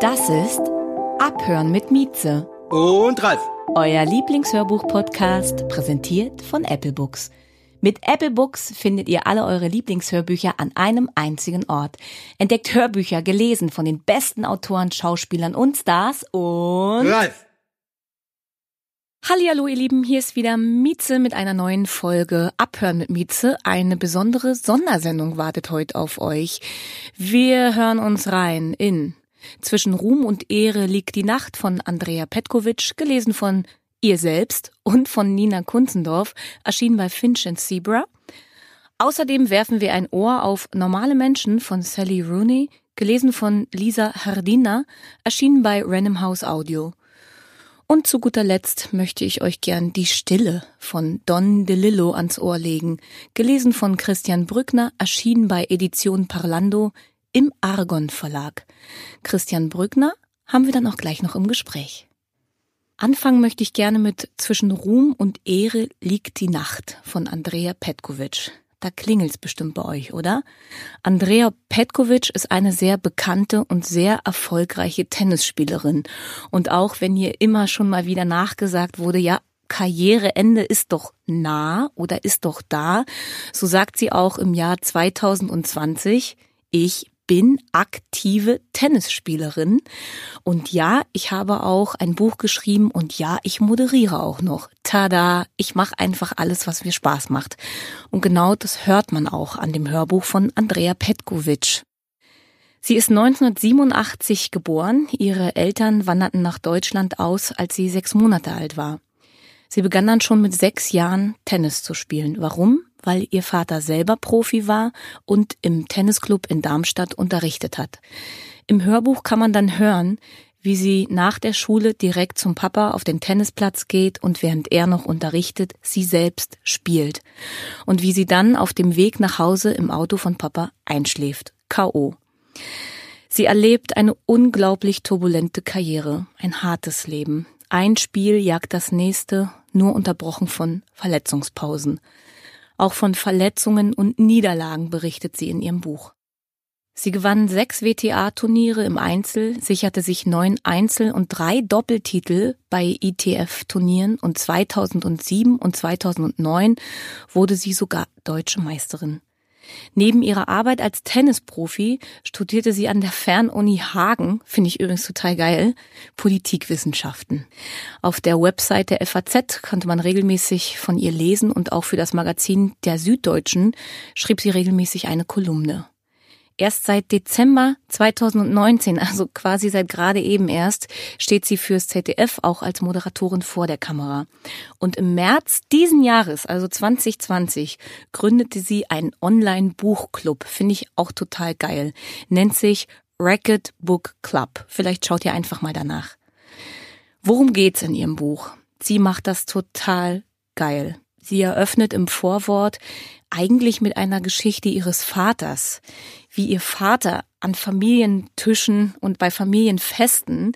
Das ist Abhören mit Mieze, Und Ralf. euer Lieblingshörbuch-Podcast, präsentiert von Apple Books. Mit Apple Books findet ihr alle eure Lieblingshörbücher an einem einzigen Ort. Entdeckt Hörbücher gelesen von den besten Autoren, Schauspielern und Stars und Ralf. Hallihallo ihr Lieben, hier ist wieder Mieze mit einer neuen Folge Abhören mit Mieze. Eine besondere Sondersendung wartet heute auf euch. Wir hören uns rein in Zwischen Ruhm und Ehre liegt die Nacht von Andrea Petkovic, gelesen von ihr selbst und von Nina Kunzendorf, erschienen bei Finch and Zebra. Außerdem werfen wir ein Ohr auf Normale Menschen von Sally Rooney, gelesen von Lisa Hardina, erschienen bei Random House Audio. Und zu guter Letzt möchte ich euch gern Die Stille von Don DeLillo ans Ohr legen, gelesen von Christian Brückner, erschienen bei Edition Parlando im Argon Verlag. Christian Brückner haben wir dann auch gleich noch im Gespräch. Anfangen möchte ich gerne mit Zwischen Ruhm und Ehre liegt die Nacht von Andrea Petkovic. Da klingelt's bestimmt bei euch, oder? Andrea Petkovic ist eine sehr bekannte und sehr erfolgreiche Tennisspielerin. Und auch wenn hier immer schon mal wieder nachgesagt wurde, ja, Karriereende ist doch nah oder ist doch da, so sagt sie auch im Jahr 2020, ich bin aktive Tennisspielerin und ja, ich habe auch ein Buch geschrieben und ja, ich moderiere auch noch. Tada, ich mache einfach alles, was mir Spaß macht. Und genau das hört man auch an dem Hörbuch von Andrea Petkovic. Sie ist 1987 geboren. Ihre Eltern wanderten nach Deutschland aus, als sie sechs Monate alt war. Sie begann dann schon mit sechs Jahren Tennis zu spielen. Warum? Weil ihr Vater selber Profi war und im Tennisclub in Darmstadt unterrichtet hat. Im Hörbuch kann man dann hören, wie sie nach der Schule direkt zum Papa auf den Tennisplatz geht und während er noch unterrichtet, sie selbst spielt. Und wie sie dann auf dem Weg nach Hause im Auto von Papa einschläft. K.O. Sie erlebt eine unglaublich turbulente Karriere, ein hartes Leben. Ein Spiel jagt das nächste, nur unterbrochen von Verletzungspausen. Auch von Verletzungen und Niederlagen berichtet sie in ihrem Buch. Sie gewann sechs WTA-Turniere im Einzel, sicherte sich neun Einzel- und drei Doppeltitel bei ITF-Turnieren und 2007 und 2009 wurde sie sogar deutsche Meisterin. Neben ihrer Arbeit als Tennisprofi studierte sie an der Fernuni Hagen, finde ich übrigens total geil, Politikwissenschaften. Auf der Website der FAZ konnte man regelmäßig von ihr lesen und auch für das Magazin der Süddeutschen schrieb sie regelmäßig eine Kolumne. Erst seit Dezember 2019, also quasi seit gerade eben erst, steht sie fürs ZDF auch als Moderatorin vor der Kamera. Und im März diesen Jahres, also 2020, gründete sie einen Online-Buchclub. Finde ich auch total geil. Nennt sich Racket Book Club. Vielleicht schaut ihr einfach mal danach. Worum geht's in ihrem Buch? Sie macht das total geil. Sie eröffnet im Vorwort eigentlich mit einer Geschichte ihres Vaters, wie ihr Vater an Familientischen und bei Familienfesten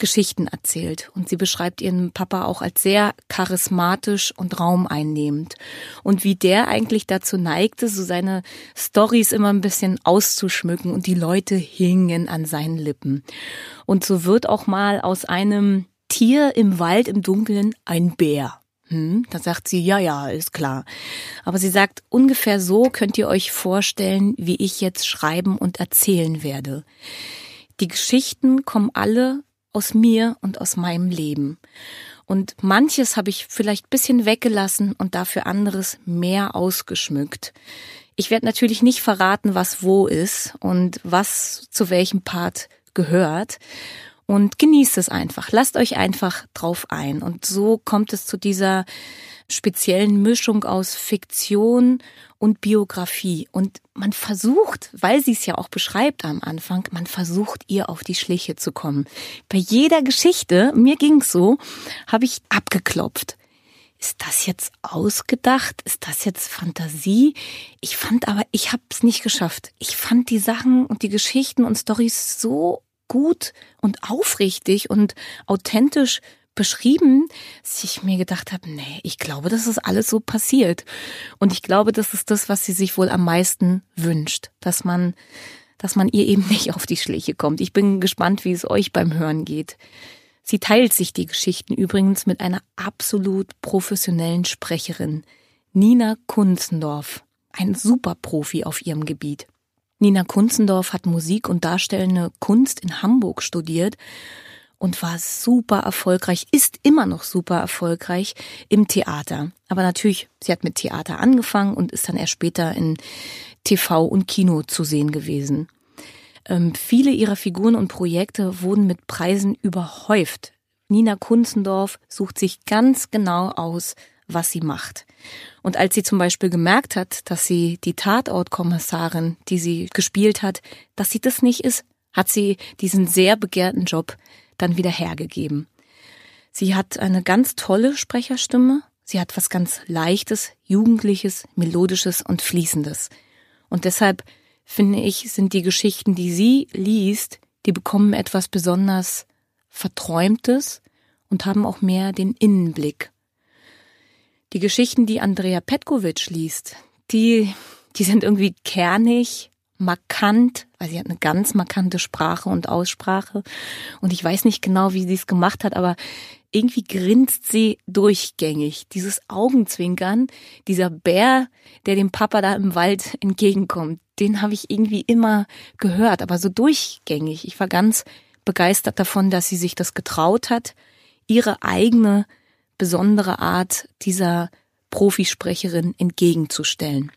Geschichten erzählt. Und sie beschreibt ihren Papa auch als sehr charismatisch und raumeinnehmend. Und wie der eigentlich dazu neigte, so seine Stories immer ein bisschen auszuschmücken und die Leute hingen an seinen Lippen. Und so wird auch mal aus einem Tier im Wald im Dunkeln ein Bär. Hm, da sagt sie, ja, ja, ist klar. Aber sie sagt, ungefähr so könnt ihr euch vorstellen, wie ich jetzt schreiben und erzählen werde. Die Geschichten kommen alle aus mir und aus meinem Leben. Und manches habe ich vielleicht bisschen weggelassen und dafür anderes mehr ausgeschmückt. Ich werde natürlich nicht verraten, was wo ist und was zu welchem Part gehört. Und genießt es einfach. Lasst euch einfach drauf ein. Und so kommt es zu dieser speziellen Mischung aus Fiktion und Biografie. Und man versucht, weil sie es ja auch beschreibt am Anfang, man versucht ihr auf die Schliche zu kommen. Bei jeder Geschichte, mir ging's so, habe ich abgeklopft. Ist das jetzt ausgedacht? Ist das jetzt Fantasie? Ich fand aber, ich habe es nicht geschafft. Ich fand die Sachen und die Geschichten und Stories so gut und aufrichtig und authentisch beschrieben, dass ich mir gedacht habe, nee, ich glaube, das ist alles so passiert. Und ich glaube, das ist das, was sie sich wohl am meisten wünscht, dass man, dass man ihr eben nicht auf die Schliche kommt. Ich bin gespannt, wie es euch beim Hören geht. Sie teilt sich die Geschichten übrigens mit einer absolut professionellen Sprecherin, Nina Kunzendorf, ein Superprofi auf ihrem Gebiet. Nina Kunzendorf hat Musik und darstellende Kunst in Hamburg studiert und war super erfolgreich, ist immer noch super erfolgreich im Theater. Aber natürlich, sie hat mit Theater angefangen und ist dann erst später in TV und Kino zu sehen gewesen. Ähm, viele ihrer Figuren und Projekte wurden mit Preisen überhäuft. Nina Kunzendorf sucht sich ganz genau aus, was sie macht. Und als sie zum Beispiel gemerkt hat, dass sie die Tatortkommissarin, die sie gespielt hat, dass sie das nicht ist, hat sie diesen sehr begehrten Job dann wieder hergegeben. Sie hat eine ganz tolle Sprecherstimme. Sie hat was ganz Leichtes, Jugendliches, Melodisches und Fließendes. Und deshalb finde ich, sind die Geschichten, die sie liest, die bekommen etwas besonders Verträumtes und haben auch mehr den Innenblick. Die Geschichten, die Andrea Petkovic liest, die, die sind irgendwie kernig, markant, weil sie hat eine ganz markante Sprache und Aussprache. Und ich weiß nicht genau, wie sie es gemacht hat, aber irgendwie grinst sie durchgängig. Dieses Augenzwinkern, dieser Bär, der dem Papa da im Wald entgegenkommt, den habe ich irgendwie immer gehört, aber so durchgängig. Ich war ganz begeistert davon, dass sie sich das getraut hat, ihre eigene besondere Art dieser Profisprecherin entgegenzustellen.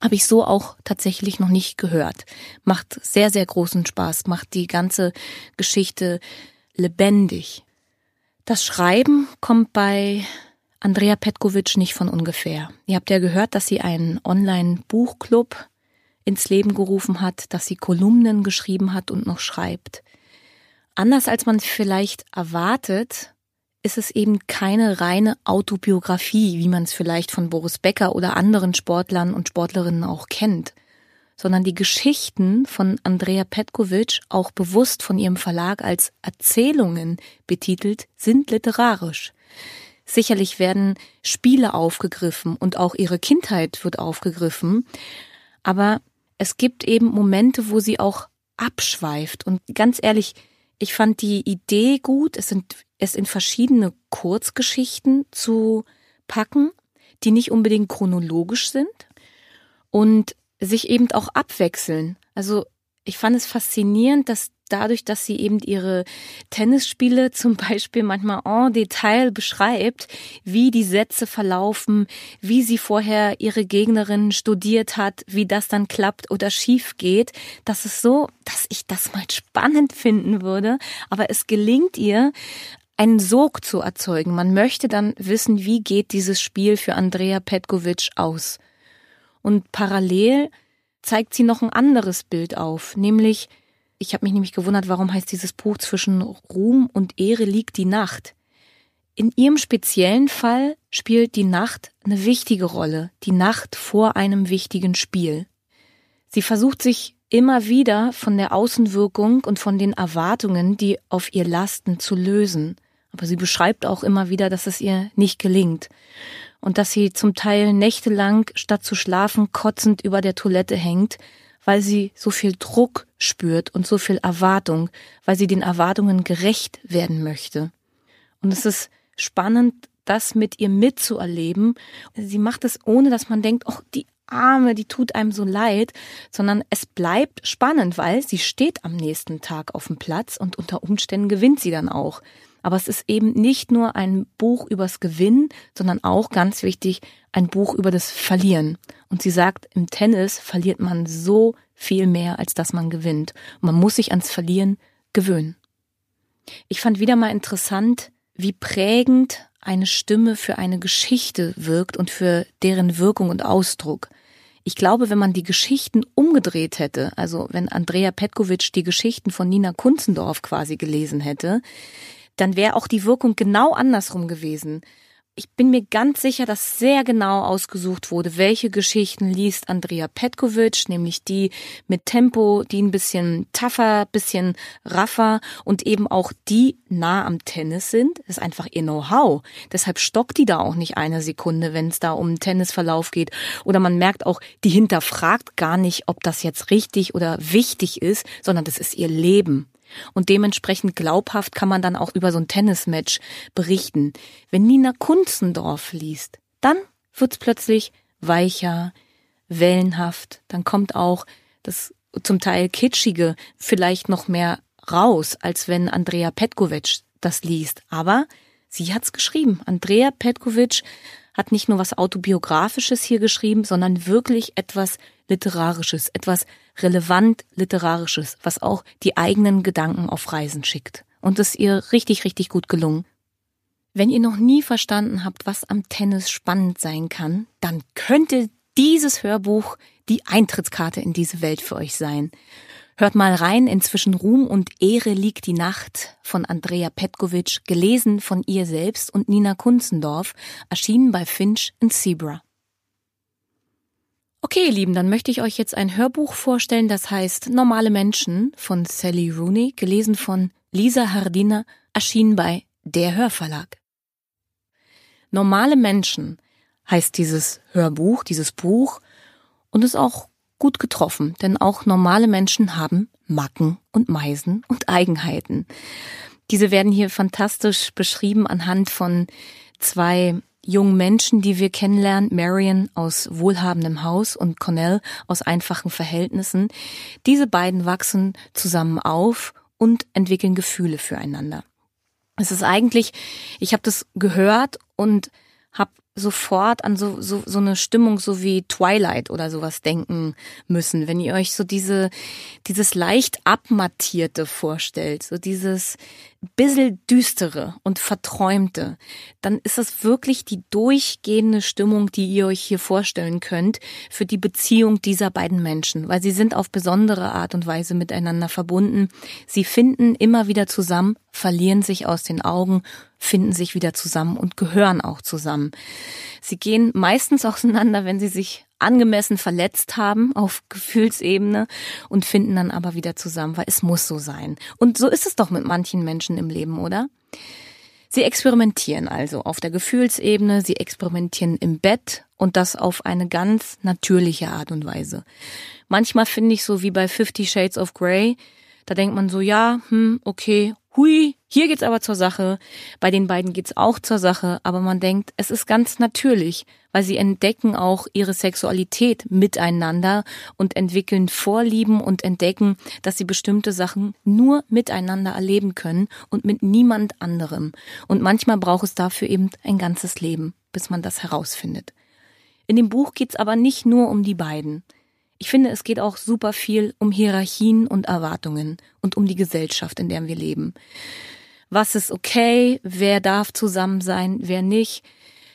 Habe ich so auch tatsächlich noch nicht gehört. Macht sehr, sehr großen Spaß, macht die ganze Geschichte lebendig. Das Schreiben kommt bei Andrea Petkovic nicht von ungefähr. Ihr habt ja gehört, dass sie einen Online-Buchclub ins Leben gerufen hat, dass sie Kolumnen geschrieben hat und noch schreibt. Anders als man vielleicht erwartet, ist es eben keine reine Autobiografie, wie man es vielleicht von Boris Becker oder anderen Sportlern und Sportlerinnen auch kennt, sondern die Geschichten von Andrea Petkovic, auch bewusst von ihrem Verlag als Erzählungen betitelt, sind literarisch. Sicherlich werden Spiele aufgegriffen und auch ihre Kindheit wird aufgegriffen, aber es gibt eben Momente, wo sie auch abschweift und ganz ehrlich, ich fand die Idee gut, es sind es in verschiedene Kurzgeschichten zu packen, die nicht unbedingt chronologisch sind und sich eben auch abwechseln. Also ich fand es faszinierend, dass dadurch, dass sie eben ihre Tennisspiele zum Beispiel manchmal en Detail beschreibt, wie die Sätze verlaufen, wie sie vorher ihre Gegnerin studiert hat, wie das dann klappt oder schief geht, das ist so, dass ich das mal spannend finden würde, aber es gelingt ihr, einen Sog zu erzeugen. Man möchte dann wissen, wie geht dieses Spiel für Andrea Petkovic aus. Und parallel zeigt sie noch ein anderes Bild auf, nämlich ich habe mich nämlich gewundert, warum heißt dieses Buch zwischen Ruhm und Ehre liegt die Nacht. In ihrem speziellen Fall spielt die Nacht eine wichtige Rolle, die Nacht vor einem wichtigen Spiel. Sie versucht sich immer wieder von der Außenwirkung und von den Erwartungen, die auf ihr lasten, zu lösen. Aber sie beschreibt auch immer wieder, dass es ihr nicht gelingt und dass sie zum Teil nächtelang statt zu schlafen kotzend über der Toilette hängt, weil sie so viel Druck spürt und so viel Erwartung, weil sie den Erwartungen gerecht werden möchte. Und es ist spannend, das mit ihr mitzuerleben. Sie macht es ohne, dass man denkt, oh, die Arme, die tut einem so leid, sondern es bleibt spannend, weil sie steht am nächsten Tag auf dem Platz und unter Umständen gewinnt sie dann auch. Aber es ist eben nicht nur ein Buch übers Gewinnen, sondern auch ganz wichtig, ein Buch über das Verlieren. Und sie sagt, im Tennis verliert man so viel mehr, als dass man gewinnt. Und man muss sich ans Verlieren gewöhnen. Ich fand wieder mal interessant, wie prägend eine Stimme für eine Geschichte wirkt und für deren Wirkung und Ausdruck. Ich glaube, wenn man die Geschichten umgedreht hätte, also wenn Andrea Petkovic die Geschichten von Nina Kunzendorf quasi gelesen hätte, dann wäre auch die Wirkung genau andersrum gewesen ich bin mir ganz sicher, dass sehr genau ausgesucht wurde, welche Geschichten liest Andrea Petkovic, nämlich die mit Tempo, die ein bisschen tougher, bisschen raffer und eben auch die nah am Tennis sind. Das ist einfach ihr Know-how. Deshalb stockt die da auch nicht eine Sekunde, wenn es da um einen Tennisverlauf geht. Oder man merkt auch, die hinterfragt gar nicht, ob das jetzt richtig oder wichtig ist, sondern das ist ihr Leben. Und dementsprechend glaubhaft kann man dann auch über so ein Tennismatch berichten. Wenn Nina Kunzendorf liest, dann wird's plötzlich weicher, wellenhaft. Dann kommt auch das zum Teil kitschige vielleicht noch mehr raus, als wenn Andrea Petkovic das liest. Aber sie hat's geschrieben. Andrea Petkovic hat nicht nur was autobiografisches hier geschrieben, sondern wirklich etwas literarisches, etwas relevant literarisches, was auch die eigenen Gedanken auf Reisen schickt. Und es ist ihr richtig, richtig gut gelungen. Wenn ihr noch nie verstanden habt, was am Tennis spannend sein kann, dann könnte dieses Hörbuch die Eintrittskarte in diese Welt für euch sein. Hört mal rein in Zwischen Ruhm und Ehre liegt die Nacht von Andrea Petkovic, gelesen von ihr selbst und Nina Kunzendorf, erschienen bei Finch in Zebra. Okay, ihr Lieben, dann möchte ich euch jetzt ein Hörbuch vorstellen, das heißt Normale Menschen von Sally Rooney, gelesen von Lisa Hardina, erschienen bei Der Hörverlag. Normale Menschen heißt dieses Hörbuch, dieses Buch und ist auch gut getroffen, denn auch normale Menschen haben Macken und Meisen und Eigenheiten. Diese werden hier fantastisch beschrieben anhand von zwei jungen Menschen, die wir kennenlernen, Marion aus wohlhabendem Haus und Cornell aus einfachen Verhältnissen, diese beiden wachsen zusammen auf und entwickeln Gefühle füreinander. Es ist eigentlich, ich habe das gehört und habe sofort an so, so, so eine Stimmung so wie Twilight oder sowas denken müssen. Wenn ihr euch so diese, dieses leicht abmattierte vorstellt, so dieses bissel düstere und verträumte, dann ist das wirklich die durchgehende Stimmung, die ihr euch hier vorstellen könnt für die Beziehung dieser beiden Menschen, weil sie sind auf besondere Art und Weise miteinander verbunden. Sie finden immer wieder zusammen, verlieren sich aus den Augen, finden sich wieder zusammen und gehören auch zusammen. Sie gehen meistens auseinander, wenn sie sich angemessen verletzt haben auf Gefühlsebene und finden dann aber wieder zusammen, weil es muss so sein. Und so ist es doch mit manchen Menschen im Leben, oder? Sie experimentieren also auf der Gefühlsebene, sie experimentieren im Bett und das auf eine ganz natürliche Art und Weise. Manchmal finde ich so wie bei Fifty Shades of Grey, da denkt man so, ja, hm, okay, hui, hier geht's aber zur Sache. Bei den beiden geht's auch zur Sache, aber man denkt, es ist ganz natürlich, weil sie entdecken auch ihre Sexualität miteinander und entwickeln Vorlieben und entdecken, dass sie bestimmte Sachen nur miteinander erleben können und mit niemand anderem. Und manchmal braucht es dafür eben ein ganzes Leben, bis man das herausfindet. In dem Buch geht's aber nicht nur um die beiden. Ich finde, es geht auch super viel um Hierarchien und Erwartungen und um die Gesellschaft, in der wir leben. Was ist okay? Wer darf zusammen sein? Wer nicht?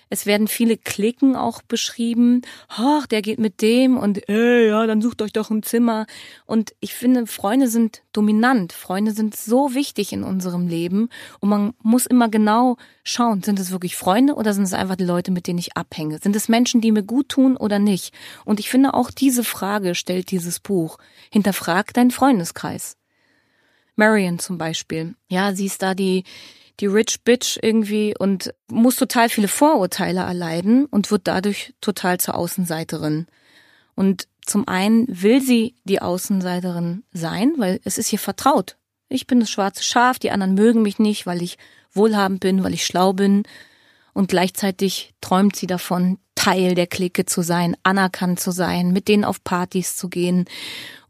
Es werden viele Klicken auch beschrieben. Ach, der geht mit dem und ey, ja, dann sucht euch doch ein Zimmer. Und ich finde, Freunde sind dominant. Freunde sind so wichtig in unserem Leben. Und man muss immer genau schauen, sind es wirklich Freunde oder sind es einfach die Leute, mit denen ich abhänge? Sind es Menschen, die mir gut tun oder nicht? Und ich finde, auch diese Frage stellt dieses Buch. Hinterfrag deinen Freundeskreis. Marion zum Beispiel. Ja, sie ist da die, die Rich Bitch irgendwie und muss total viele Vorurteile erleiden und wird dadurch total zur Außenseiterin. Und zum einen will sie die Außenseiterin sein, weil es ist hier vertraut. Ich bin das schwarze Schaf, die anderen mögen mich nicht, weil ich wohlhabend bin, weil ich schlau bin. Und gleichzeitig träumt sie davon, Teil der Clique zu sein, anerkannt zu sein, mit denen auf Partys zu gehen.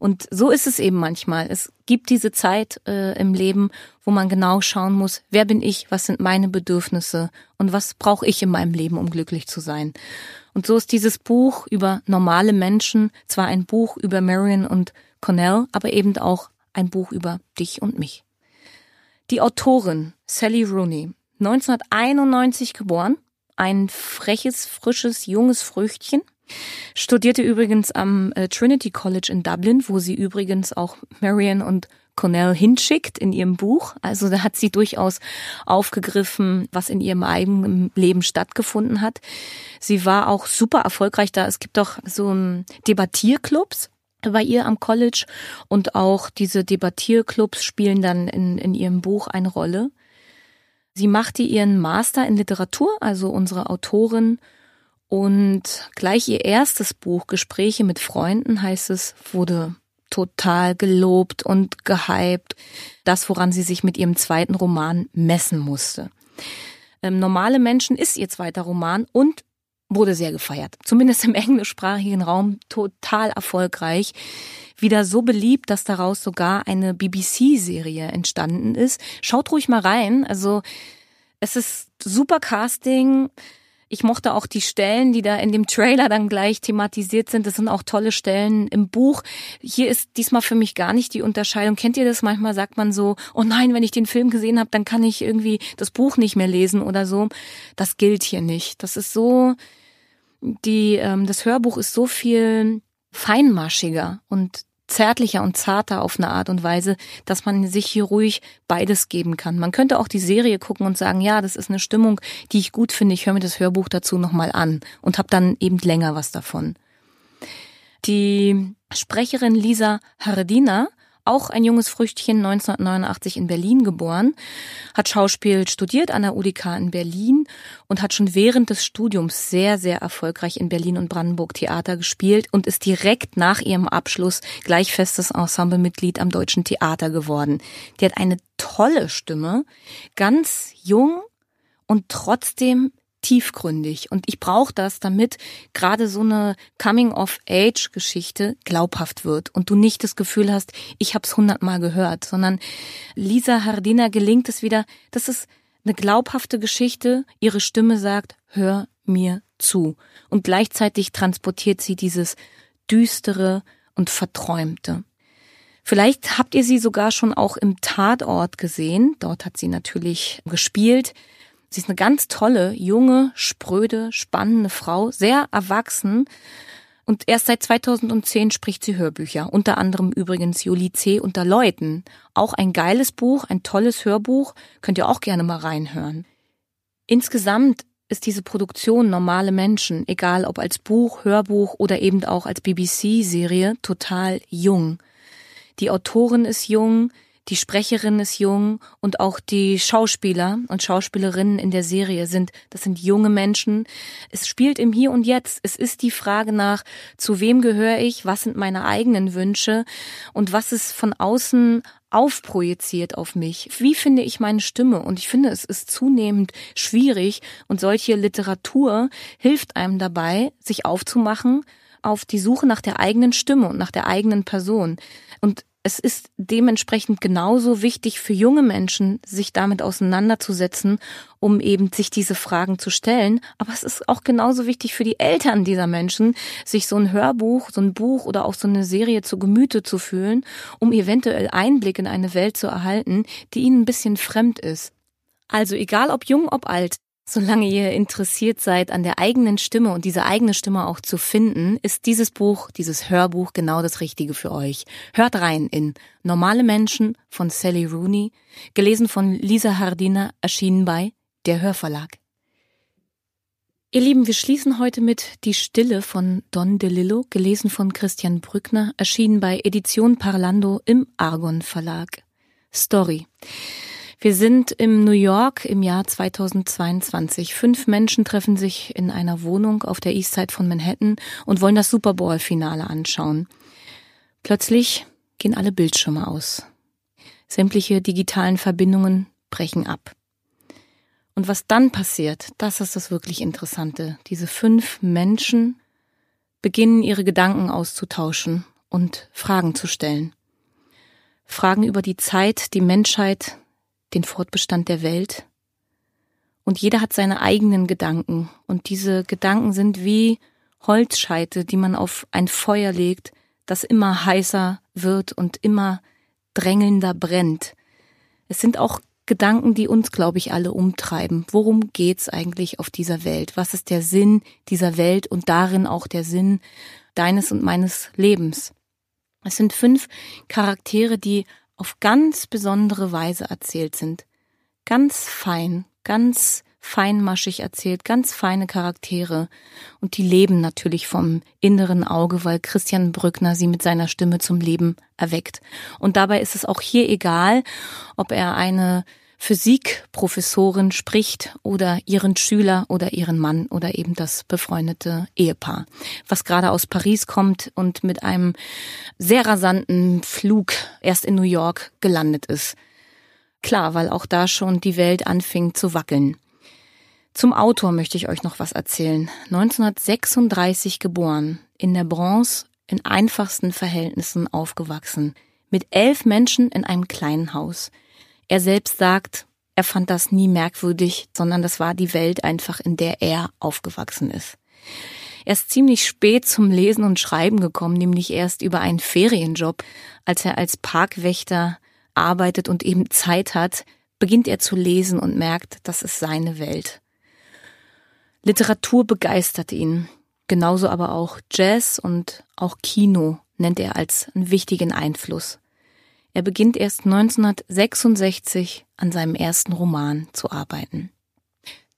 Und so ist es eben manchmal. Es gibt diese Zeit äh, im Leben, wo man genau schauen muss, wer bin ich, was sind meine Bedürfnisse und was brauche ich in meinem Leben, um glücklich zu sein. Und so ist dieses Buch über normale Menschen zwar ein Buch über Marion und Cornell, aber eben auch ein Buch über dich und mich. Die Autorin Sally Rooney, 1991 geboren, ein freches, frisches, junges Früchtchen, studierte übrigens am äh, Trinity College in Dublin, wo sie übrigens auch Marion und Cornell hinschickt in ihrem Buch. Also da hat sie durchaus aufgegriffen, was in ihrem eigenen Leben stattgefunden hat. Sie war auch super erfolgreich da. Es gibt doch so Debattierclubs bei ihr am College und auch diese Debattierclubs spielen dann in, in ihrem Buch eine Rolle. Sie machte ihren Master in Literatur, also unsere Autorin, und gleich ihr erstes Buch, Gespräche mit Freunden, heißt es, wurde total gelobt und gehypt. Das, woran sie sich mit ihrem zweiten Roman messen musste. Ähm, Normale Menschen ist ihr zweiter Roman und wurde sehr gefeiert. Zumindest im englischsprachigen Raum total erfolgreich. Wieder so beliebt, dass daraus sogar eine BBC-Serie entstanden ist. Schaut ruhig mal rein. Also es ist super Casting. Ich mochte auch die Stellen, die da in dem Trailer dann gleich thematisiert sind. Das sind auch tolle Stellen im Buch. Hier ist diesmal für mich gar nicht die Unterscheidung. Kennt ihr das? Manchmal sagt man so, oh nein, wenn ich den Film gesehen habe, dann kann ich irgendwie das Buch nicht mehr lesen oder so. Das gilt hier nicht. Das ist so, die, ähm, das Hörbuch ist so viel feinmaschiger und zärtlicher und zarter auf eine Art und Weise, dass man sich hier ruhig beides geben kann. Man könnte auch die Serie gucken und sagen, ja, das ist eine Stimmung, die ich gut finde. Ich höre mir das Hörbuch dazu nochmal an und habe dann eben länger was davon. Die Sprecherin Lisa Hardina auch ein junges Früchtchen, 1989 in Berlin geboren, hat Schauspiel studiert an der UDK in Berlin und hat schon während des Studiums sehr, sehr erfolgreich in Berlin und Brandenburg Theater gespielt und ist direkt nach ihrem Abschluss gleich festes Ensemblemitglied am Deutschen Theater geworden. Die hat eine tolle Stimme, ganz jung und trotzdem tiefgründig. Und ich brauche das, damit gerade so eine Coming-of-Age-Geschichte glaubhaft wird und du nicht das Gefühl hast, ich habe es hundertmal gehört, sondern Lisa Hardina gelingt es wieder, das ist eine glaubhafte Geschichte, ihre Stimme sagt, hör mir zu. Und gleichzeitig transportiert sie dieses düstere und verträumte. Vielleicht habt ihr sie sogar schon auch im Tatort gesehen. Dort hat sie natürlich gespielt. Sie ist eine ganz tolle, junge, spröde, spannende Frau, sehr erwachsen. Und erst seit 2010 spricht sie Hörbücher, unter anderem übrigens Jolie C. unter Leuten. Auch ein geiles Buch, ein tolles Hörbuch, könnt ihr auch gerne mal reinhören. Insgesamt ist diese Produktion normale Menschen, egal ob als Buch, Hörbuch oder eben auch als BBC-Serie, total jung. Die Autorin ist jung, die Sprecherin ist jung und auch die Schauspieler und Schauspielerinnen in der Serie sind, das sind junge Menschen. Es spielt im Hier und Jetzt. Es ist die Frage nach, zu wem gehöre ich? Was sind meine eigenen Wünsche? Und was ist von außen aufprojiziert auf mich? Wie finde ich meine Stimme? Und ich finde, es ist zunehmend schwierig und solche Literatur hilft einem dabei, sich aufzumachen auf die Suche nach der eigenen Stimme und nach der eigenen Person. Und es ist dementsprechend genauso wichtig für junge Menschen, sich damit auseinanderzusetzen, um eben sich diese Fragen zu stellen. Aber es ist auch genauso wichtig für die Eltern dieser Menschen, sich so ein Hörbuch, so ein Buch oder auch so eine Serie zu Gemüte zu fühlen, um eventuell Einblick in eine Welt zu erhalten, die ihnen ein bisschen fremd ist. Also egal ob jung, ob alt, Solange ihr interessiert seid an der eigenen Stimme und diese eigene Stimme auch zu finden, ist dieses Buch, dieses Hörbuch genau das Richtige für euch. Hört rein in Normale Menschen von Sally Rooney, gelesen von Lisa Hardina, erschienen bei Der Hörverlag. Ihr Lieben, wir schließen heute mit Die Stille von Don DeLillo, gelesen von Christian Brückner, erschienen bei Edition Parlando im Argon Verlag. Story. Wir sind im New York im Jahr 2022. Fünf Menschen treffen sich in einer Wohnung auf der Eastside von Manhattan und wollen das Super Bowl-Finale anschauen. Plötzlich gehen alle Bildschirme aus. Sämtliche digitalen Verbindungen brechen ab. Und was dann passiert, das ist das wirklich Interessante. Diese fünf Menschen beginnen ihre Gedanken auszutauschen und Fragen zu stellen. Fragen über die Zeit, die Menschheit, den Fortbestand der Welt. Und jeder hat seine eigenen Gedanken. Und diese Gedanken sind wie Holzscheite, die man auf ein Feuer legt, das immer heißer wird und immer drängelnder brennt. Es sind auch Gedanken, die uns, glaube ich, alle umtreiben. Worum geht's eigentlich auf dieser Welt? Was ist der Sinn dieser Welt und darin auch der Sinn deines und meines Lebens? Es sind fünf Charaktere, die auf ganz besondere Weise erzählt sind. Ganz fein, ganz feinmaschig erzählt, ganz feine Charaktere. Und die leben natürlich vom inneren Auge, weil Christian Brückner sie mit seiner Stimme zum Leben erweckt. Und dabei ist es auch hier egal, ob er eine Physikprofessorin spricht oder ihren Schüler oder ihren Mann oder eben das befreundete Ehepaar, was gerade aus Paris kommt und mit einem sehr rasanten Flug erst in New York gelandet ist. Klar, weil auch da schon die Welt anfing zu wackeln. Zum Autor möchte ich euch noch was erzählen. 1936 geboren, in der Bronze in einfachsten Verhältnissen aufgewachsen, mit elf Menschen in einem kleinen Haus. Er selbst sagt, er fand das nie merkwürdig, sondern das war die Welt einfach, in der er aufgewachsen ist. Er ist ziemlich spät zum Lesen und Schreiben gekommen, nämlich erst über einen Ferienjob. Als er als Parkwächter arbeitet und eben Zeit hat, beginnt er zu lesen und merkt, das ist seine Welt. Literatur begeistert ihn, genauso aber auch Jazz und auch Kino nennt er als einen wichtigen Einfluss. Er beginnt erst 1966 an seinem ersten Roman zu arbeiten.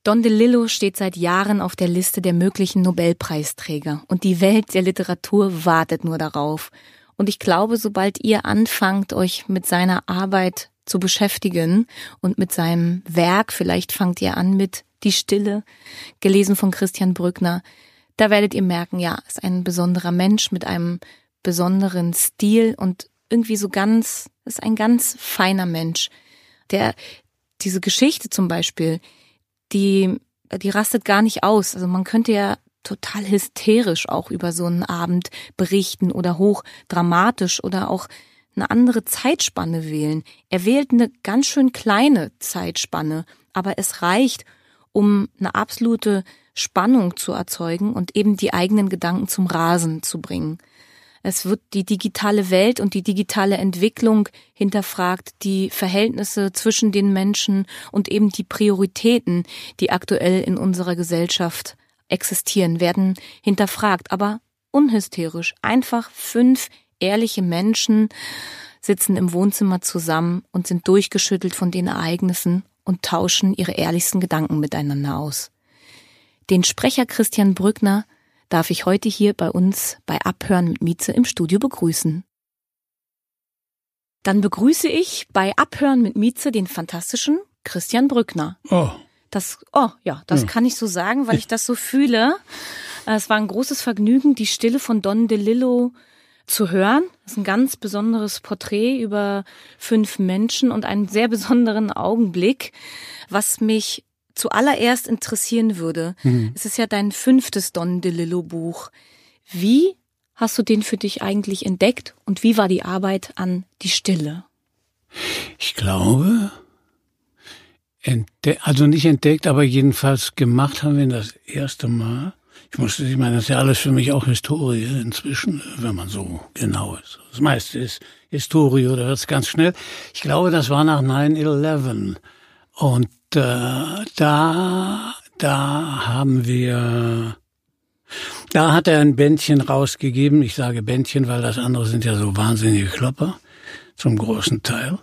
Don DeLillo steht seit Jahren auf der Liste der möglichen Nobelpreisträger und die Welt der Literatur wartet nur darauf. Und ich glaube, sobald ihr anfangt, euch mit seiner Arbeit zu beschäftigen und mit seinem Werk, vielleicht fangt ihr an mit die Stille, gelesen von Christian Brückner. Da werdet ihr merken, ja, ist ein besonderer Mensch mit einem besonderen Stil und irgendwie so ganz, ist ein ganz feiner Mensch, der diese Geschichte zum Beispiel, die, die rastet gar nicht aus. Also man könnte ja total hysterisch auch über so einen Abend berichten oder hoch dramatisch oder auch eine andere Zeitspanne wählen. Er wählt eine ganz schön kleine Zeitspanne, aber es reicht, um eine absolute Spannung zu erzeugen und eben die eigenen Gedanken zum Rasen zu bringen. Es wird die digitale Welt und die digitale Entwicklung hinterfragt, die Verhältnisse zwischen den Menschen und eben die Prioritäten, die aktuell in unserer Gesellschaft existieren, werden hinterfragt, aber unhysterisch. Einfach fünf ehrliche Menschen sitzen im Wohnzimmer zusammen und sind durchgeschüttelt von den Ereignissen und tauschen ihre ehrlichsten Gedanken miteinander aus. Den Sprecher Christian Brückner darf ich heute hier bei uns bei Abhören mit Mieze im Studio begrüßen. Dann begrüße ich bei Abhören mit Mieze den fantastischen Christian Brückner. Oh. Das, oh ja, das ja. kann ich so sagen, weil ich das so fühle. Es war ein großes Vergnügen, die Stille von Don DeLillo zu hören. Das ist ein ganz besonderes Porträt über fünf Menschen und einen sehr besonderen Augenblick, was mich zuallererst interessieren würde. Mhm. Es ist ja dein fünftes Don DeLillo Buch. Wie hast du den für dich eigentlich entdeckt und wie war die Arbeit an die Stille? Ich glaube, also nicht entdeckt, aber jedenfalls gemacht haben wir das erste Mal ich musste, ich meine, das ist ja alles für mich auch Historie inzwischen, wenn man so genau ist. Das meiste ist Historie oder wird es ganz schnell. Ich glaube, das war nach 9-11. Und äh, da, da haben wir, da hat er ein Bändchen rausgegeben. Ich sage Bändchen, weil das andere sind ja so wahnsinnige Klopper zum großen Teil.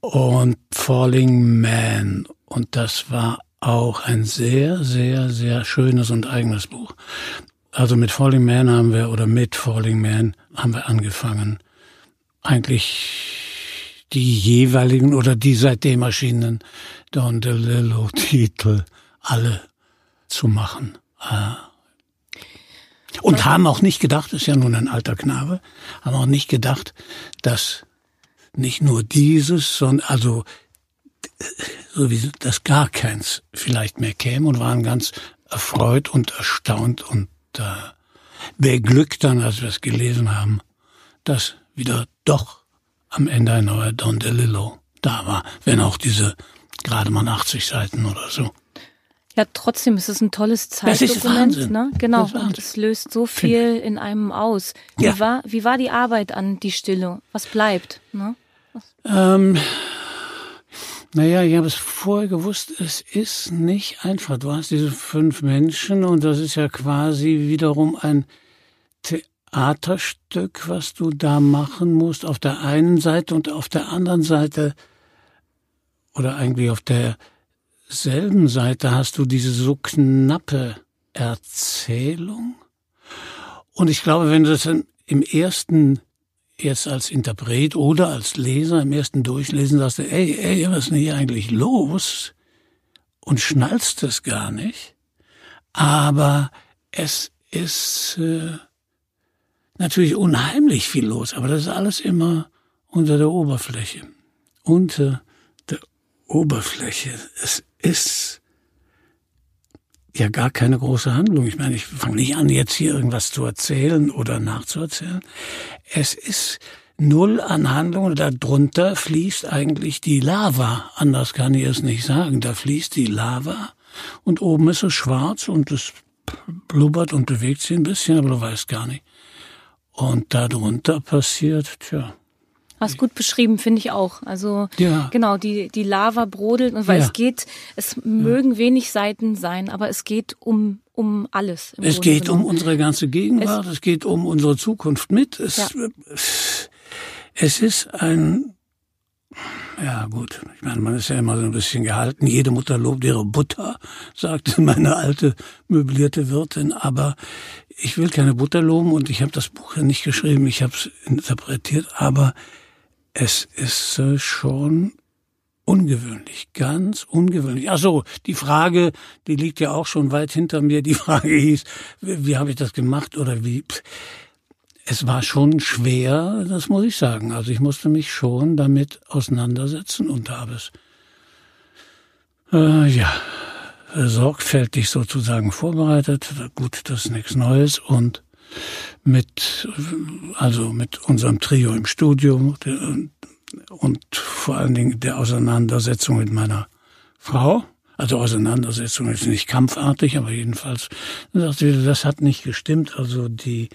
Und Falling Man. Und das war auch ein sehr, sehr, sehr schönes und eigenes Buch. Also mit Falling Man haben wir, oder mit Falling Man haben wir angefangen, eigentlich die jeweiligen oder die seitdem erschienenen Don DeLillo Titel alle zu machen. Ah. Und haben auch nicht gedacht, ist ja nun ein alter Knabe, haben auch nicht gedacht, dass nicht nur dieses, sondern also so wie das gar keins vielleicht mehr käme und waren ganz erfreut und erstaunt und äh, beglückt dann, als wir es gelesen haben, dass wieder doch am Ende ein neuer Don DeLillo da war, wenn auch diese gerade mal 80 Seiten oder so. Ja, trotzdem ist es ein tolles Zeitdokument, ne? Genau. Und es löst so viel in einem aus. Wie ja. war, wie war die Arbeit an die Stille? Was bleibt, ne? Was? Ähm, Naja, ich habe es vorher gewusst, es ist nicht einfach. Du hast diese fünf Menschen und das ist ja quasi wiederum ein Theaterstück, was du da machen musst, auf der einen Seite und auf der anderen Seite, oder eigentlich auf derselben Seite hast du diese so knappe Erzählung. Und ich glaube, wenn du das im ersten jetzt als Interpret oder als Leser im ersten Durchlesen sagst du, ey, ey, was ist denn hier eigentlich los? Und schnallst es gar nicht. Aber es ist äh, natürlich unheimlich viel los, aber das ist alles immer unter der Oberfläche. Unter der Oberfläche. Es ist ja gar keine große Handlung. Ich meine, ich fange nicht an, jetzt hier irgendwas zu erzählen oder nachzuerzählen. Es ist null an Handlung und darunter fließt eigentlich die Lava. Anders kann ich es nicht sagen. Da fließt die Lava und oben ist es schwarz und es blubbert und bewegt sich ein bisschen, aber du weißt gar nicht. Und darunter passiert, tja, Hast gut beschrieben, finde ich auch. Also ja. genau, die, die Lava brodelt und weil ja. es geht, es mögen ja. wenig Seiten sein, aber es geht um, um alles. es Grunde geht genommen. um unsere ganze Gegenwart, es, es, geht um unsere Zukunft mit. Es, es ist ein ja, gut. Ich meine, man ist ja immer so ein bisschen gehalten. Jede Mutter lobt ihre Butter, sagte meine alte möblierte Wirtin. Aber ich will keine Butter loben und ich habe das Buch ja nicht geschrieben, ich habe es interpretiert. Aber es ist äh, schon ungewöhnlich, ganz ungewöhnlich. Ach so, die Frage, die liegt ja auch schon weit hinter mir. Die Frage hieß, wie, wie habe ich das gemacht oder wie? Es war schon schwer, das muss ich sagen. Also ich musste mich schon damit auseinandersetzen und habe es äh, ja sorgfältig sozusagen vorbereitet. Gut, das ist nichts Neues und mit, also mit unserem Trio im Studio und vor allen Dingen der Auseinandersetzung mit meiner Frau. Also Auseinandersetzung ist nicht kampfartig, aber jedenfalls das hat nicht gestimmt. Also die,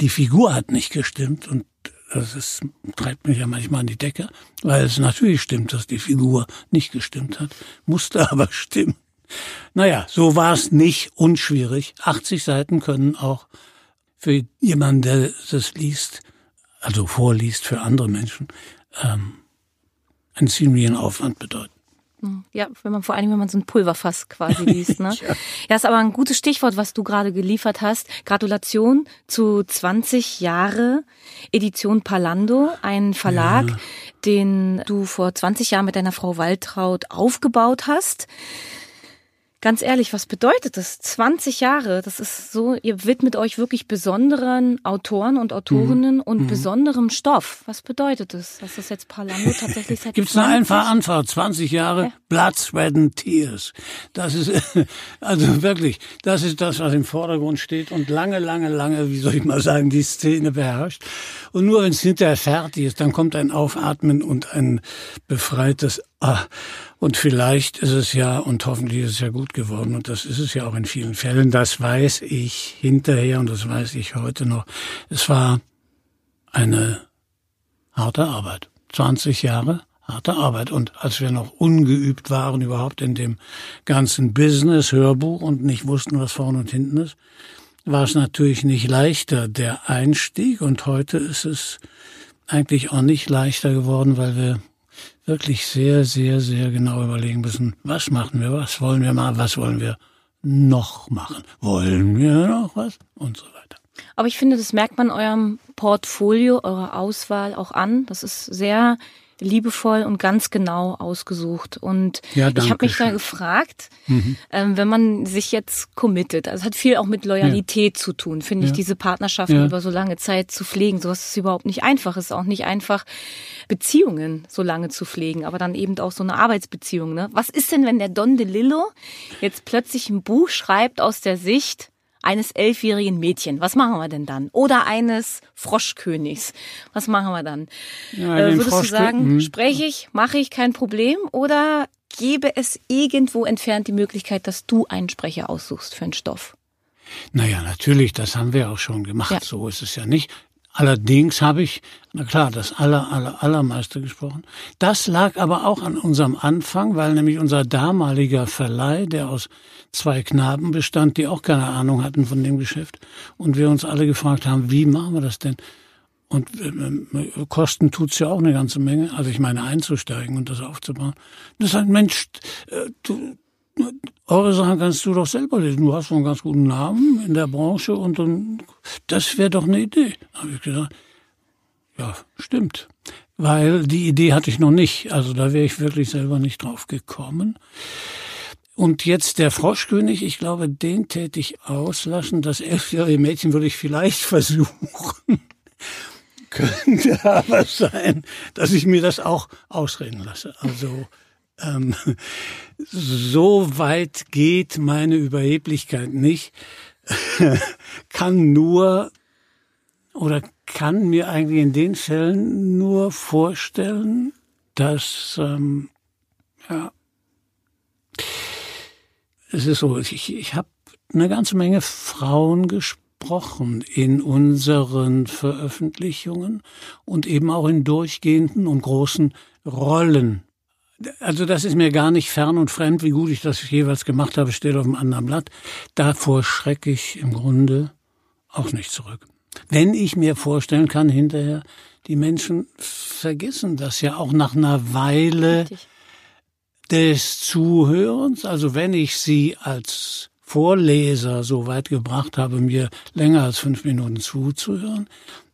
die Figur hat nicht gestimmt und das ist, treibt mich ja manchmal an die Decke, weil es natürlich stimmt, dass die Figur nicht gestimmt hat, musste aber stimmen. Naja, so war es nicht unschwierig. 80 Seiten können auch für jemanden, der das liest, also vorliest für andere Menschen, ähm, einen ziemlichen Aufwand bedeuten. Hm, ja, wenn man vor allem, wenn man so ein Pulverfass quasi liest. Ne? ja. ja, ist aber ein gutes Stichwort, was du gerade geliefert hast. Gratulation zu 20 Jahre Edition Palando, ein Verlag, ja. den du vor 20 Jahren mit deiner Frau Waltraud aufgebaut hast. Ganz ehrlich, was bedeutet das? 20 Jahre, das ist so, ihr widmet euch wirklich besonderen Autoren und Autorinnen mhm. und mhm. besonderem Stoff. Was bedeutet das? Das ist jetzt Parlando tatsächlich seit Gibt's eine einfache Antwort? 20 Jahre ja. Blood, Sweat and Tears. Das ist, also wirklich, das ist das, was im Vordergrund steht und lange, lange, lange, wie soll ich mal sagen, die Szene beherrscht. Und nur wenn es hinterher fertig ist, dann kommt ein Aufatmen und ein befreites Ah. Und vielleicht ist es ja, und hoffentlich ist es ja gut geworden, und das ist es ja auch in vielen Fällen, das weiß ich hinterher und das weiß ich heute noch. Es war eine harte Arbeit. 20 Jahre harte Arbeit. Und als wir noch ungeübt waren überhaupt in dem ganzen Business, Hörbuch und nicht wussten, was vorne und hinten ist, war es natürlich nicht leichter, der Einstieg. Und heute ist es eigentlich auch nicht leichter geworden, weil wir wirklich sehr, sehr, sehr genau überlegen müssen, was machen wir, was wollen wir mal, was wollen wir noch machen, wollen wir noch was und so weiter. Aber ich finde, das merkt man eurem Portfolio, eurer Auswahl auch an. Das ist sehr liebevoll und ganz genau ausgesucht. Und ja, ich habe mich da gefragt, mhm. ähm, wenn man sich jetzt committet, also hat viel auch mit Loyalität ja. zu tun, finde ja. ich, diese Partnerschaften über so lange Zeit zu pflegen. Sowas ist überhaupt nicht einfach. Es ist auch nicht einfach, Beziehungen so lange zu pflegen, aber dann eben auch so eine Arbeitsbeziehung. Ne? Was ist denn, wenn der Don DeLillo jetzt plötzlich ein Buch schreibt aus der Sicht eines elfjährigen Mädchen. Was machen wir denn dann? Oder eines Froschkönigs. Was machen wir dann? Ja, äh, würdest Frosch du sagen, hm. spreche ich, mache ich, kein Problem? Oder gäbe es irgendwo entfernt die Möglichkeit, dass du einen Sprecher aussuchst für einen Stoff? Naja, natürlich, das haben wir auch schon gemacht. Ja. So ist es ja nicht. Allerdings habe ich, na klar, das aller, aller, allermeiste gesprochen. Das lag aber auch an unserem Anfang, weil nämlich unser damaliger Verleih, der aus zwei Knaben bestand, die auch keine Ahnung hatten von dem Geschäft, und wir uns alle gefragt haben, wie machen wir das denn? Und äh, Kosten tut's ja auch eine ganze Menge. Also ich meine einzusteigen und das aufzubauen. Das ist ein Mensch, äh, du, eure Sachen kannst du doch selber lesen. Du hast schon einen ganz guten Namen in der Branche und dann, das wäre doch eine Idee. Da habe ich gesagt, ja, stimmt. Weil die Idee hatte ich noch nicht. Also da wäre ich wirklich selber nicht drauf gekommen. Und jetzt der Froschkönig, ich glaube, den täte ich auslassen. Das elfjährige Mädchen würde ich vielleicht versuchen. Könnte aber sein, dass ich mir das auch ausreden lasse. Also ähm, so weit geht meine Überheblichkeit nicht, kann nur oder kann mir eigentlich in den Fällen nur vorstellen, dass ähm, ja, es ist so, ich, ich habe eine ganze Menge Frauen gesprochen in unseren Veröffentlichungen und eben auch in durchgehenden und großen Rollen also das ist mir gar nicht fern und fremd, wie gut ich das jeweils gemacht habe, steht auf dem anderen Blatt. Davor schrecke ich im Grunde auch nicht zurück. Wenn ich mir vorstellen kann, hinterher, die Menschen vergessen das ja auch nach einer Weile Richtig. des Zuhörens. Also wenn ich sie als Vorleser so weit gebracht habe, mir länger als fünf Minuten zuzuhören,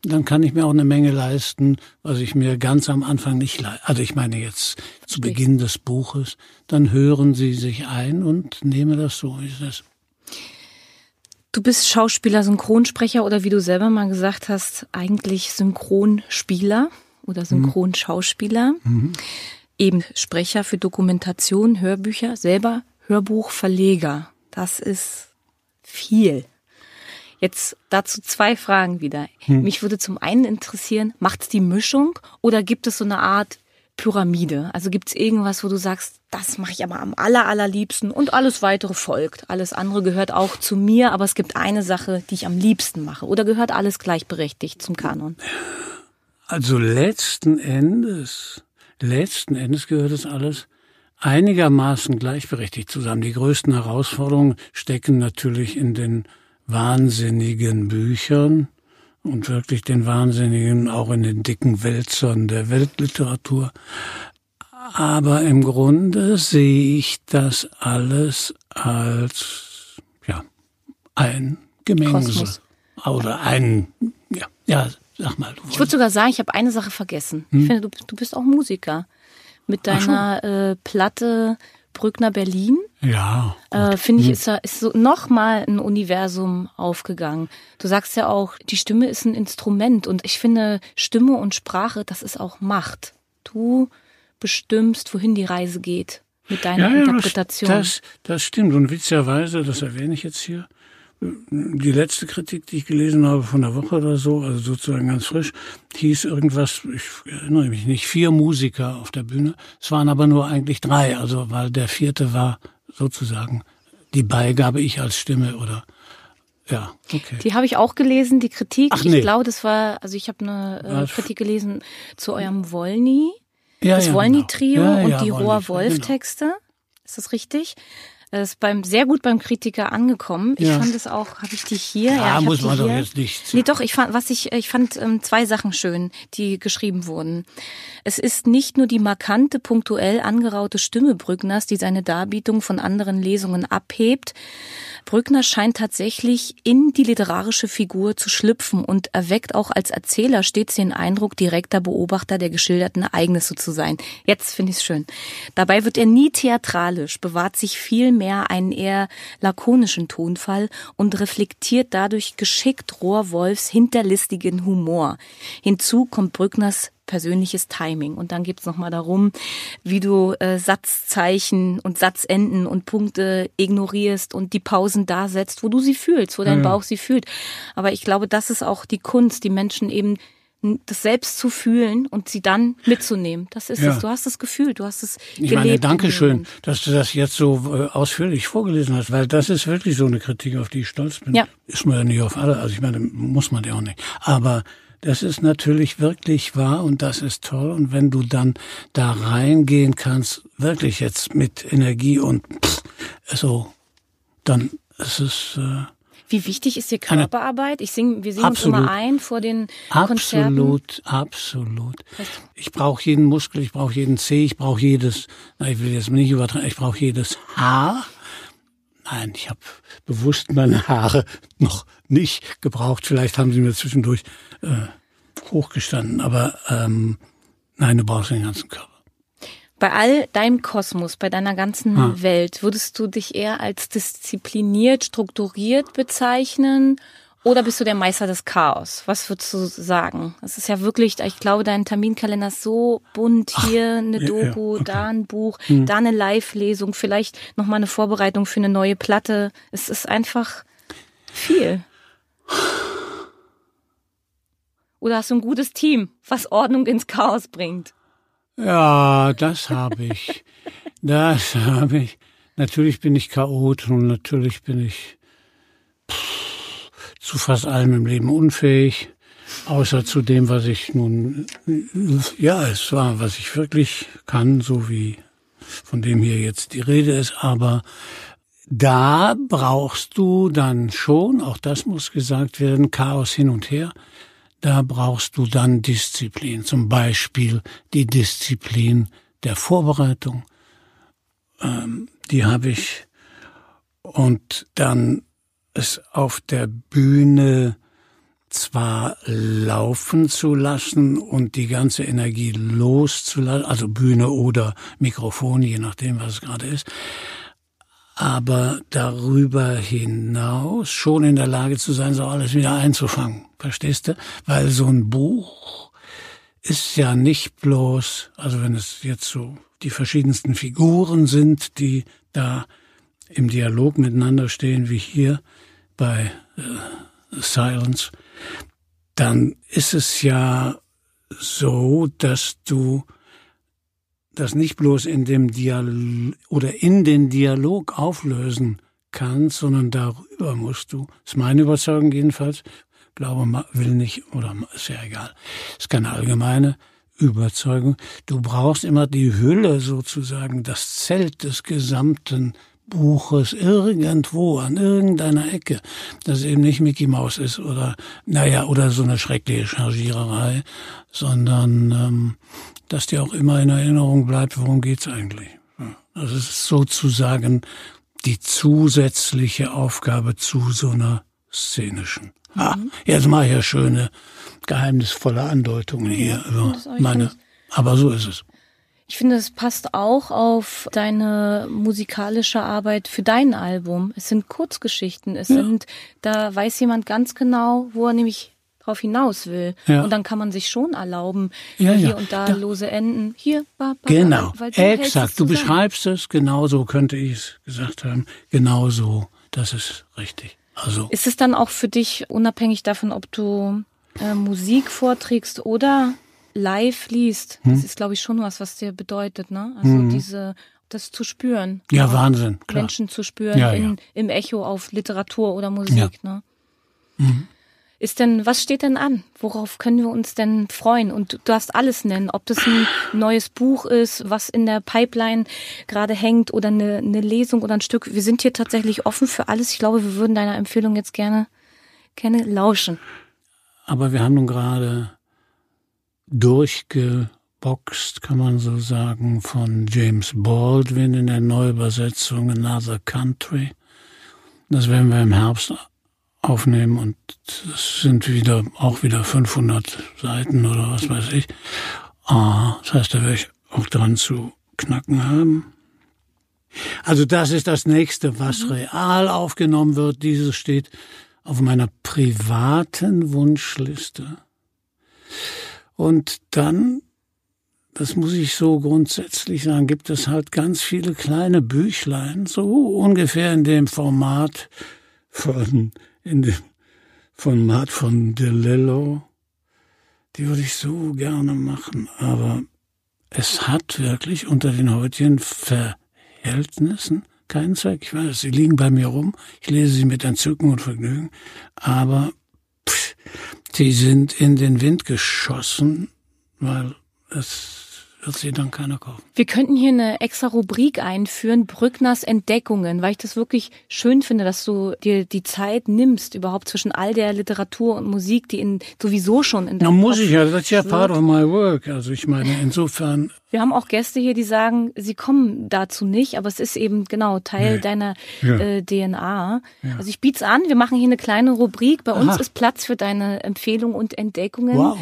dann kann ich mir auch eine Menge leisten, was ich mir ganz am Anfang nicht leiste. Also ich meine jetzt zu Beginn des Buches, dann hören Sie sich ein und nehme das so, wie es ist. Du bist Schauspieler, Synchronsprecher oder wie du selber mal gesagt hast, eigentlich Synchronspieler oder mhm. Synchronschauspieler. Mhm. Eben Sprecher für Dokumentation, Hörbücher, selber Hörbuchverleger. Das ist viel. Jetzt dazu zwei Fragen wieder. Hm. Mich würde zum einen interessieren, macht es die Mischung oder gibt es so eine Art Pyramide? Also gibt es irgendwas, wo du sagst, das mache ich aber am aller, allerliebsten und alles weitere folgt. Alles andere gehört auch zu mir, aber es gibt eine Sache, die ich am liebsten mache. Oder gehört alles gleichberechtigt zum Kanon? Also letzten Endes, letzten Endes gehört es alles einigermaßen gleichberechtigt zusammen. Die größten Herausforderungen stecken natürlich in den wahnsinnigen Büchern und wirklich den wahnsinnigen, auch in den dicken Wälzern der Weltliteratur. Aber im Grunde sehe ich das alles als, ja, ein Gemengsel. Oder ein, ja, ja, sag mal. ich würde sogar sagen, ich habe eine Sache vergessen. Hm? Ich finde, du, du bist auch Musiker mit deiner äh, Platte Brückner Berlin. Ja. Äh, Finde ich, hm. ist da ist so nochmal ein Universum aufgegangen. Du sagst ja auch, die Stimme ist ein Instrument und ich finde, Stimme und Sprache, das ist auch Macht. Du bestimmst, wohin die Reise geht mit deiner ja, Interpretation. Das, das, das stimmt und witzigerweise, das erwähne ich jetzt hier, die letzte Kritik, die ich gelesen habe von der Woche oder so, also sozusagen ganz frisch, hieß irgendwas, ich erinnere mich nicht, vier Musiker auf der Bühne. Es waren aber nur eigentlich drei, also weil der vierte war sozusagen die Beigabe ich als Stimme oder ja, okay. Die habe ich auch gelesen, die Kritik. Ach, nee. Ich glaube, das war, also ich habe eine äh, Kritik gelesen zu eurem Wollny, ja, das ja, Wollny-Trio genau. ja, und die Rohr-Wolf-Texte. Genau. Ist das richtig? Das ist beim, sehr gut beim Kritiker angekommen. Ich ja. fand es auch, habe ich die hier? Ja, ja muss man doch jetzt nicht. Nee, doch, ich fand, was ich, ich fand ähm, zwei Sachen schön, die geschrieben wurden. Es ist nicht nur die markante, punktuell angeraute Stimme Brückners, die seine Darbietung von anderen Lesungen abhebt, Brückner scheint tatsächlich in die literarische Figur zu schlüpfen und erweckt auch als Erzähler stets den Eindruck, direkter Beobachter der geschilderten Ereignisse zu sein. Jetzt finde ich es schön. Dabei wird er nie theatralisch, bewahrt sich vielmehr einen eher lakonischen Tonfall und reflektiert dadurch geschickt Rohrwolfs hinterlistigen Humor. Hinzu kommt Brückners persönliches Timing. Und dann geht's nochmal darum, wie du äh, Satzzeichen und Satzenden und Punkte ignorierst und die Pausen da setzt, wo du sie fühlst, wo dein ja. Bauch sie fühlt. Aber ich glaube, das ist auch die Kunst, die Menschen eben das selbst zu fühlen und sie dann mitzunehmen. Das ist ja. es. Du hast es gefühlt, du hast es ich gelebt. Meine, danke schön, dass du das jetzt so äh, ausführlich vorgelesen hast, weil das ist wirklich so eine Kritik, auf die ich stolz bin. Ja. Ist man ja nicht auf alle, also ich meine, muss man ja auch nicht. Aber Das ist natürlich wirklich wahr und das ist toll. Und wenn du dann da reingehen kannst, wirklich jetzt mit Energie und pff, so, dann ist es. Äh, Wie wichtig ist die Körperarbeit? Ich sing, wir singen absolut, uns immer ein vor den Konzerten. Absolut, absolut. Ich brauche jeden Muskel, ich brauche jeden Zeh, ich brauche jedes, na, ich will jetzt nicht übertreiben, ich brauche jedes Haar. Nein, ich habe bewusst meine Haare noch nicht gebraucht. Vielleicht haben sie mir zwischendurch äh, hochgestanden, aber ähm, nein, du brauchst den ganzen Körper. Bei all deinem Kosmos, bei deiner ganzen ah. Welt, würdest du dich eher als diszipliniert, strukturiert bezeichnen oder bist du der Meister des Chaos? Was würdest du sagen? Es ist ja wirklich, ich glaube, dein Terminkalender ist so bunt. Hier Ach, eine Doku, ja, okay. da ein Buch, hm. da eine Live-Lesung, vielleicht nochmal eine Vorbereitung für eine neue Platte. Es ist einfach viel. Oder hast du ein gutes Team, was Ordnung ins Chaos bringt? Ja, das habe ich. das habe ich. Natürlich bin ich Chaot und natürlich bin ich pff, zu fast allem im Leben unfähig. Außer zu dem, was ich nun, ja, es war, was ich wirklich kann, so wie von dem hier jetzt die Rede ist. Aber da brauchst du dann schon, auch das muss gesagt werden, Chaos hin und her da brauchst du dann Disziplin, zum Beispiel die Disziplin der Vorbereitung. Ähm, die habe ich und dann es auf der Bühne zwar laufen zu lassen und die ganze Energie loszulassen, also Bühne oder Mikrofon, je nachdem, was es gerade ist, aber darüber hinaus schon in der Lage zu sein, so alles wieder einzufangen. Verstehst du? Weil so ein Buch ist ja nicht bloß, also wenn es jetzt so die verschiedensten Figuren sind, die da im Dialog miteinander stehen, wie hier bei äh, Silence, dann ist es ja so, dass du das nicht bloß in dem Dialog oder in den Dialog auflösen kannst, sondern darüber musst du, ist meine Überzeugung jedenfalls, glaube, will nicht, oder ist ja egal, ist keine allgemeine Überzeugung. Du brauchst immer die Hülle sozusagen, das Zelt des gesamten Buches irgendwo an irgendeiner Ecke, das eben nicht Mickey Mouse ist oder naja oder so eine schreckliche Chargiererei, sondern ähm, dass dir auch immer in Erinnerung bleibt, worum geht's eigentlich. Das ist sozusagen die zusätzliche Aufgabe zu so einer szenischen. Mhm. Ah, jetzt mache ich ja schöne, geheimnisvolle Andeutungen hier über meine, aber so ist es. Ich finde, es passt auch auf deine musikalische Arbeit für dein Album. Es sind Kurzgeschichten. Es ja. sind, da weiß jemand ganz genau, wo er nämlich drauf hinaus will. Ja. Und dann kann man sich schon erlauben, ja, hier ja. und da, da, lose Enden. Hier, ba, ba, genau, weil du exakt. Du beschreibst es genauso, könnte ich es gesagt haben. Genauso, das ist richtig. Also ist es dann auch für dich unabhängig davon, ob du äh, Musik vorträgst oder live liest? Hm? Das ist, glaube ich, schon was, was dir bedeutet, ne? Also hm. diese das zu spüren. Ja, Wahnsinn. Klar. Menschen zu spüren in, im Echo auf Literatur oder Musik, ne? Mhm. Ist denn, was steht denn an? Worauf können wir uns denn freuen? Und du darfst alles nennen, ob das ein neues Buch ist, was in der Pipeline gerade hängt oder eine, eine Lesung oder ein Stück. Wir sind hier tatsächlich offen für alles. Ich glaube, wir würden deiner Empfehlung jetzt gerne, gerne lauschen. Aber wir haben nun gerade durchgeboxt, kann man so sagen, von James Baldwin in der Neuübersetzung Another Country. Das werden wir im Herbst aufnehmen und es sind wieder auch wieder 500 Seiten oder was weiß ich. Ah, das heißt, da werde ich auch dran zu knacken haben. Also das ist das nächste, was mhm. real aufgenommen wird. Dieses steht auf meiner privaten Wunschliste. Und dann, das muss ich so grundsätzlich sagen, gibt es halt ganz viele kleine Büchlein, so ungefähr in dem Format von in dem Format von DeLillo, die würde ich so gerne machen, aber es hat wirklich unter den heutigen Verhältnissen keinen Zweck. Ich weiß, sie liegen bei mir rum, ich lese sie mit Entzücken und Vergnügen, aber pff, die sind in den Wind geschossen, weil es wird sie dann keiner kaufen. Wir könnten hier eine extra Rubrik einführen, Brückners Entdeckungen, weil ich das wirklich schön finde, dass du dir die Zeit nimmst, überhaupt zwischen all der Literatur und Musik, die in, sowieso schon in Na deinem muss Kopf ich ja, das ist ja part of my work. Also ich meine, insofern, Wir haben auch Gäste hier, die sagen, sie kommen dazu nicht, aber es ist eben genau Teil Nee. deiner Ja. äh, DNA. Also ich biet's an, wir machen hier eine kleine Rubrik. Bei uns Aha. ist Platz für deine Empfehlungen und Entdeckungen. wow.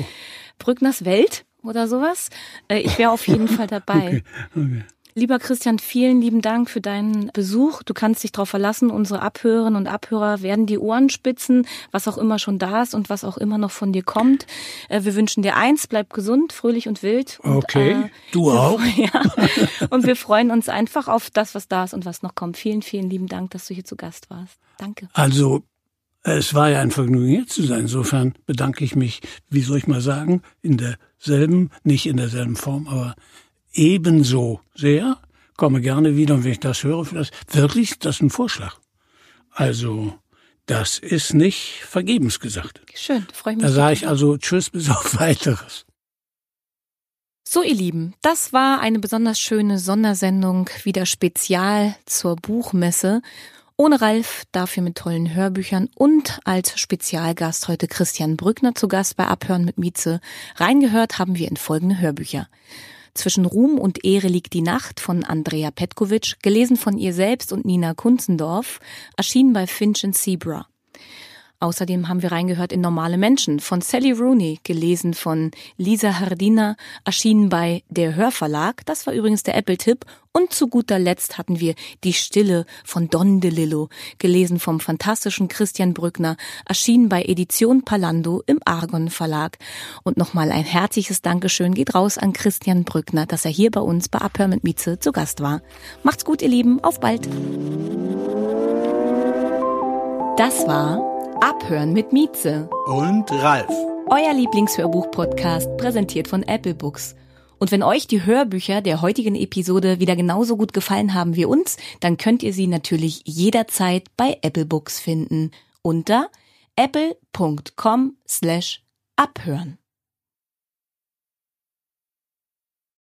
Brückners Welt oder sowas. Äh, ich wäre auf jeden Fall dabei. Okay. Lieber Christian, vielen lieben Dank für deinen Besuch. Du kannst dich darauf verlassen, unsere Abhörerinnen und Abhörer werden die Ohren spitzen, was auch immer schon da ist und was auch immer noch von dir kommt. Äh, Wir wünschen dir eins, bleib gesund, fröhlich und wild. Und, Okay, äh, du wir- auch. Ja. Und wir freuen uns einfach auf das, was da ist und was noch kommt. Vielen, vielen lieben Dank, dass du hier zu Gast warst. Danke. Also, es war ja ein Vergnügen, hier zu sein. Insofern bedanke ich mich, wie soll ich mal sagen, in derselben, nicht in derselben Form, aber ebenso sehr. Komme gerne wieder und wenn ich das höre, für das wirklich, das ist ein Vorschlag. Also, das ist nicht vergebens gesagt. Schön, freue mich. Da sage ich also Tschüss bis auf weiteres. So, ihr Lieben, das war eine besonders schöne Sondersendung, wieder spezial zur Buchmesse. Ohne Ralf, dafür mit tollen Hörbüchern und als Spezialgast heute Christian Brückner zu Gast bei Abhören mit Mieze. Reingehört haben wir in folgende Hörbücher. Zwischen Ruhm und Ehre liegt die Nacht von Andrea Petkovic, gelesen von ihr selbst und Nina Kunzendorf, erschienen bei Finch Zebra. Außerdem haben wir reingehört in Normale Menschen von Sally Rooney, gelesen von Lisa Hardina, erschienen bei Der Hörverlag, das war übrigens der Apple-Tipp. Und zu guter Letzt hatten wir Die Stille von Don DeLillo, gelesen vom fantastischen Christian Brückner, erschienen bei Edition Palando im Argon Verlag. Und nochmal ein herzliches Dankeschön geht raus an Christian Brückner, dass er hier bei uns bei Abhör mit Mieze zu Gast war. Macht's gut, ihr Lieben, auf bald! Das war Abhören mit Mieze, Und Ralf. euer Lieblingshörbuch-Podcast, präsentiert von Apple Books. Und wenn euch die Hörbücher der heutigen Episode wieder genauso gut gefallen haben wie uns, dann könnt ihr sie natürlich jederzeit bei Apple Books finden unter apple.com slash abhören.